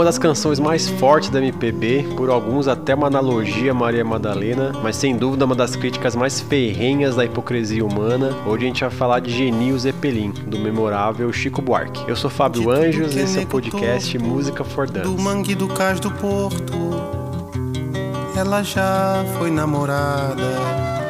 uma das canções mais fortes da MPB, por alguns até uma analogia a Maria Madalena, mas sem dúvida uma das críticas mais ferrenhas da hipocrisia humana. Hoje a gente vai falar de Genil Zeppelin, do memorável Chico Buarque. Eu sou Fábio Anjos e esse é o podcast Música for Dance. Do mangue do cais do porto, ela já foi namorada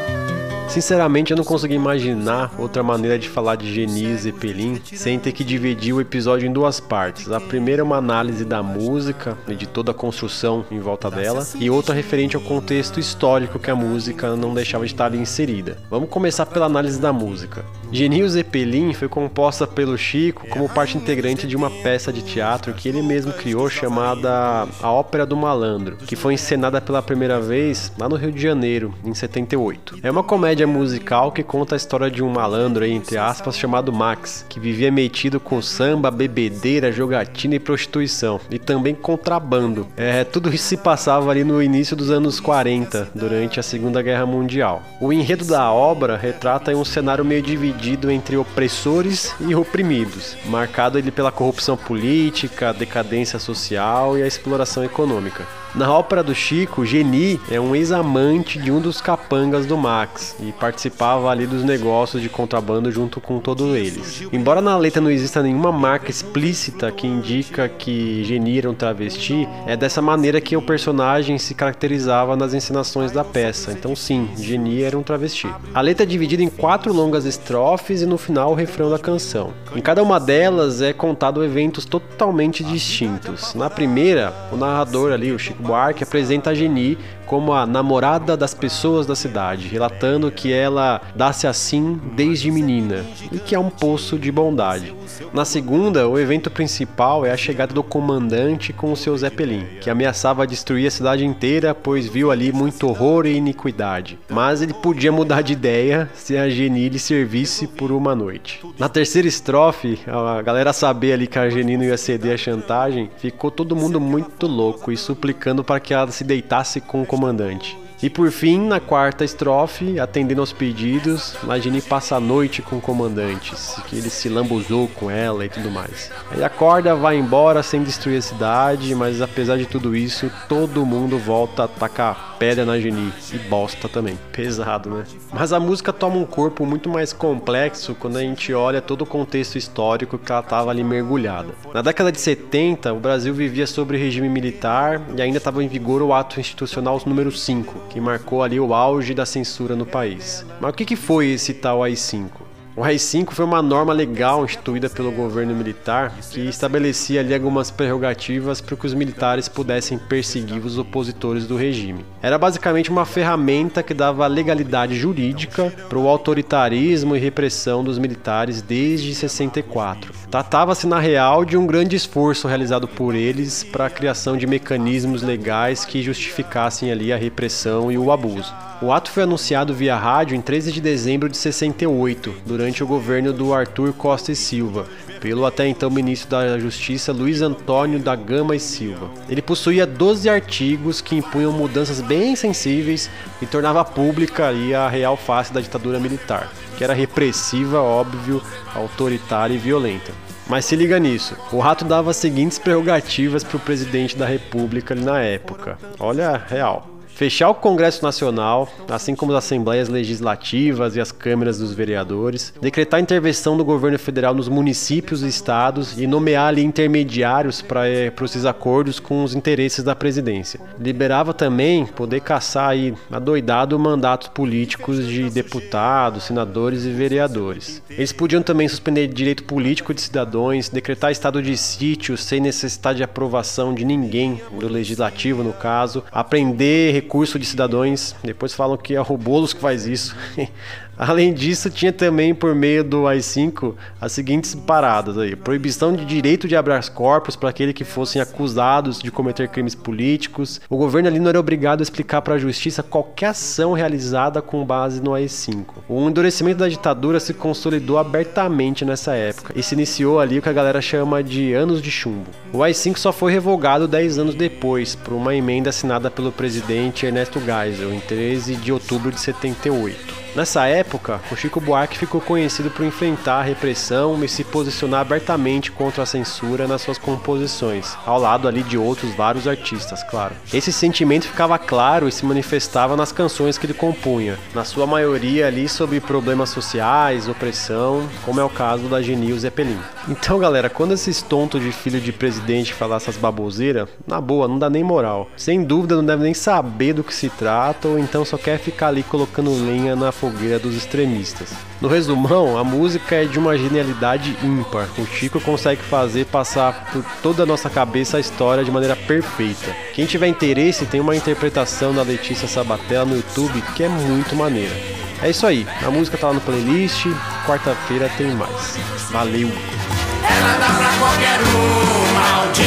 Sinceramente, eu não consegui imaginar outra maneira de falar de Geni Zeppelin sem ter que dividir o episódio em duas partes. A primeira é uma análise da música e de toda a construção em volta dela, e outra referente ao contexto histórico que a música não deixava de estar ali inserida. Vamos começar pela análise da música. Genio Zeppelin foi composta pelo Chico como parte integrante de uma peça de teatro que ele mesmo criou chamada A Ópera do Malandro, que foi encenada pela primeira vez lá no Rio de Janeiro, em 78. É uma comédia musical que conta a história de um malandro, entre aspas, chamado Max, que vivia metido com samba, bebedeira, jogatina e prostituição, e também contrabando. É, tudo isso se passava ali no início dos anos 40, durante a Segunda Guerra Mundial. O enredo da obra retrata um cenário meio dividido dividido entre opressores e oprimidos, marcado ele pela corrupção política, decadência social e a exploração econômica. Na ópera do Chico, Geni é um ex-amante de um dos capangas do Max e participava ali dos negócios de contrabando junto com todos eles. Embora na letra não exista nenhuma marca explícita que indica que Geni era um travesti, é dessa maneira que o personagem se caracterizava nas encenações da peça. Então sim, Geni era um travesti. A letra é dividida em quatro longas estrofes e no final o refrão da canção. Em cada uma delas é contado eventos totalmente distintos. Na primeira, o narrador ali, o Chico Buarque apresenta a Geni como a namorada das pessoas da cidade, relatando que ela dá-se assim desde menina e que é um poço de bondade. Na segunda, o evento principal é a chegada do comandante com o seu Zeppelin, que ameaçava destruir a cidade inteira, pois viu ali muito horror e iniquidade. Mas ele podia mudar de ideia se a Geni lhe servisse por uma noite. Na terceira estrofe, a galera saber ali que a Geni não ia ceder a chantagem, ficou todo mundo muito louco e suplicando para que ela se deitasse com o comandante comandante. E por fim, na quarta estrofe, atendendo aos pedidos, Magini passa a noite com o comandante, que ele se lambuzou com ela e tudo mais. Aí acorda, vai embora sem destruir a cidade, mas apesar de tudo isso, todo mundo volta a atacar pedra na Geni e bosta também. Pesado, né? Mas a música toma um corpo muito mais complexo quando a gente olha todo o contexto histórico que ela estava ali mergulhada. Na década de 70, o Brasil vivia sobre regime militar e ainda estava em vigor o ato institucional número 5, que marcou ali o auge da censura no país. Mas o que, que foi esse tal AI-5? O RAI-5 foi uma norma legal instituída pelo governo militar que estabelecia ali algumas prerrogativas para que os militares pudessem perseguir os opositores do regime. Era basicamente uma ferramenta que dava legalidade jurídica para o autoritarismo e repressão dos militares desde 64. Tratava-se na real de um grande esforço realizado por eles para a criação de mecanismos legais que justificassem ali a repressão e o abuso. O ato foi anunciado via rádio em 13 de dezembro de 68, durante o governo do Arthur Costa e Silva, pelo até então ministro da Justiça Luiz Antônio da Gama e Silva. Ele possuía 12 artigos que impunham mudanças bem sensíveis e tornava pública ali a real face da ditadura militar, que era repressiva, óbvio, autoritária e violenta. Mas se liga nisso, o rato dava as seguintes prerrogativas para o presidente da república na época. Olha, real fechar o Congresso Nacional, assim como as assembleias legislativas e as câmeras dos vereadores, decretar a intervenção do governo federal nos municípios e estados e nomear ali intermediários para é, esses acordos com os interesses da presidência. Liberava também poder caçar aí adoidado mandatos políticos de deputados, senadores e vereadores. Eles podiam também suspender direito político de cidadãos, decretar estado de sítio sem necessidade de aprovação de ninguém, do legislativo no caso, aprender recurso de cidadãos. Depois falam que é o que faz isso. Além disso, tinha também por meio do AI-5 as seguintes paradas aí: proibição de direito de habeas corpus para aqueles que fossem acusados de cometer crimes políticos. O governo ali não era obrigado a explicar para a justiça qualquer ação realizada com base no AI-5. O endurecimento da ditadura se consolidou abertamente nessa época e se iniciou ali o que a galera chama de anos de chumbo. O AI-5 só foi revogado 10 anos depois por uma emenda assinada pelo presidente Ernesto Geisel em 13 de outubro de 78. Nessa época, o Chico Buarque ficou conhecido por enfrentar a repressão e se posicionar abertamente contra a censura nas suas composições, ao lado ali de outros vários artistas, claro. Esse sentimento ficava claro e se manifestava nas canções que ele compunha, na sua maioria ali sobre problemas sociais, opressão, como é o caso da Genil Zeppelin. Então, galera, quando esses tontos de filho de presidente falar essas baboseiras, na boa, não dá nem moral. Sem dúvida, não deve nem saber do que se trata ou então só quer ficar ali colocando lenha na fogueira dos extremistas. No resumão, a música é de uma genialidade ímpar. O Chico consegue fazer passar por toda a nossa cabeça a história de maneira perfeita. Quem tiver interesse, tem uma interpretação da Letícia Sabatella no YouTube que é muito maneira. É isso aí, a música tá lá no playlist, quarta-feira tem mais. Valeu! Ela dá pra qualquer um, maldita!